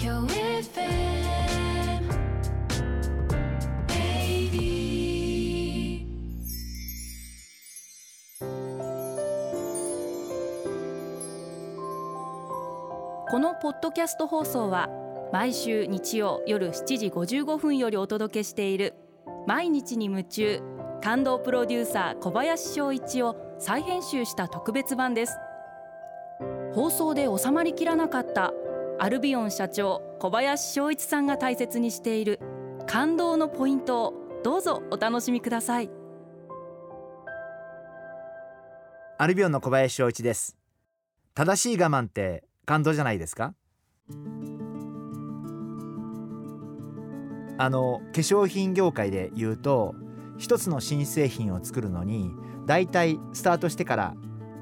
このポッドキャスト放送は毎週日曜夜7時55分よりお届けしている毎日に夢中感動プロデューサー小林翔一を再編集した特別版です。放送で収まりきらなかったアルビオン社長小林翔一さんが大切にしている感動のポイントをどうぞお楽しみください。アルビオンの小林翔一です。正しい我慢って感動じゃないですか？あの化粧品業界で言うと一つの新製品を作るのにだいたいスタートしてから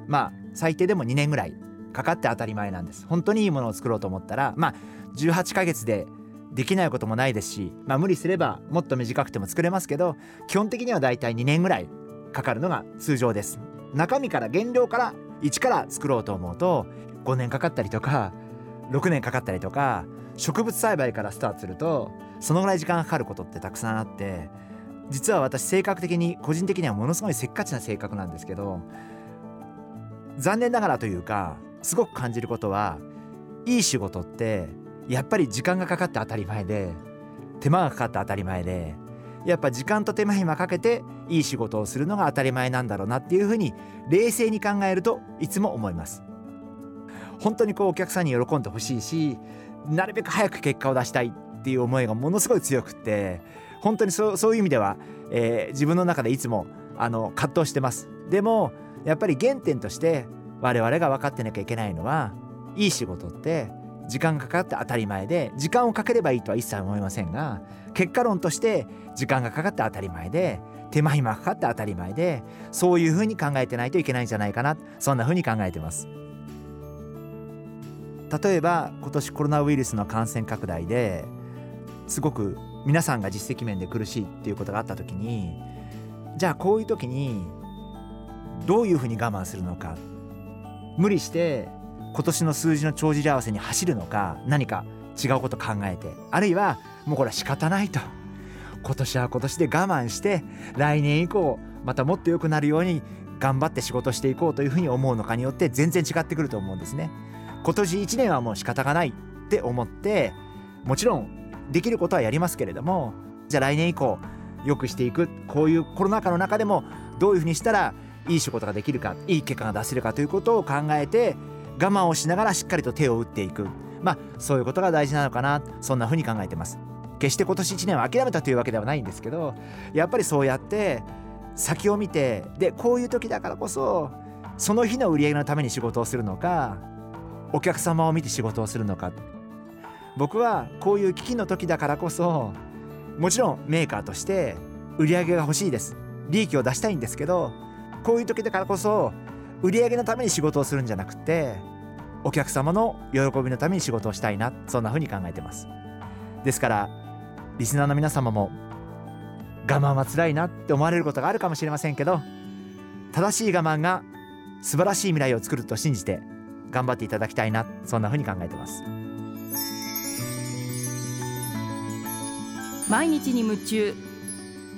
まあ最低でも2年ぐらいかかって当たり前なんです。本当にいいものを作ろうと思ったらまあ18ヶ月でできないこともないですし、まあ、無理すればもっと短くても作れますけど基本的にはだいたい2年ぐらいかかるのが通常です。中身から原料から一から作ろうと思うと5年かかったりとか6年かかったりとか植物栽培からスタートするとそのぐらい時間かかることってたくさんあって実は私性格的に個人的にはものすごいせっかちな性格なんですけど残念ながらというかすごく感じることはいい仕事ってやっぱり時間がかかって当たり前で手間がかかって当たり前でやっぱ時間と手間暇かけていい仕事をするのが当たり前なんだろうなっていうふうに冷静に考えるといつも思います。本当にこうお客さんに喜んでほしいしなるべく早く結果を出したいっていう思いがものすごい強くって本当にそうそういう意味では、えー自分の中でいつもあの葛藤してます。でもやっぱり原点として我々が分かってなきゃいけないのはいい仕事って時間がかかって当たり前で時間をかければいいとは一切思いませんが結果論として時間がかかって当たり前で手間暇かかって当たり前でそういうふうに考えてないといけないんじゃないかなそんなふうに考えてます。例えば今年コロナウイルスの感染拡大ですごく皆さんが実績面で苦しいっていうことがあった時にじゃあこういう時にどういうふうに我慢するのか。無理して今年の数字の帳尻合わせに走るのか何か違うこと考えてあるいはもうこれは仕方ないと今年は今年で我慢して来年以降またもっと良くなるように頑張って仕事していこうというふうに思うのかによって全然違ってくると思うんですね。今年1年はもう仕方がないって思ってもちろんできることはやりますけれどもじゃあ来年以降良くしていくこういうコロナ禍の中でもどういうふうにしたらいい仕事ができるかいい結果が出せるかということを考えて我慢をしながらしっかりと手を打っていく。まあそういうことが大事なのかな。そんなふうに考えてます。決して今年1年は諦めたというわけではないんですけどやっぱりそうやって先を見てでこういう時だからこそその日の売り上げのために仕事をするのかお客様を見て仕事をするのか。僕はこういう危機の時だからこそもちろんメーカーとして売り上げが欲しいです。利益を出したいんですけどこういう時だからこそ売り上げのために仕事をするんじゃなくてお客様の喜びのために仕事をしたいなそんな風に考えてます。ですからリスナーの皆様も我慢は辛いなって思われることがあるかもしれませんけど正しい我慢が素晴らしい未来を作ると信じて頑張っていただきたいなそんな風に考えてます。毎日に夢中。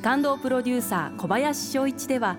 感動プロデューサー小林翔一では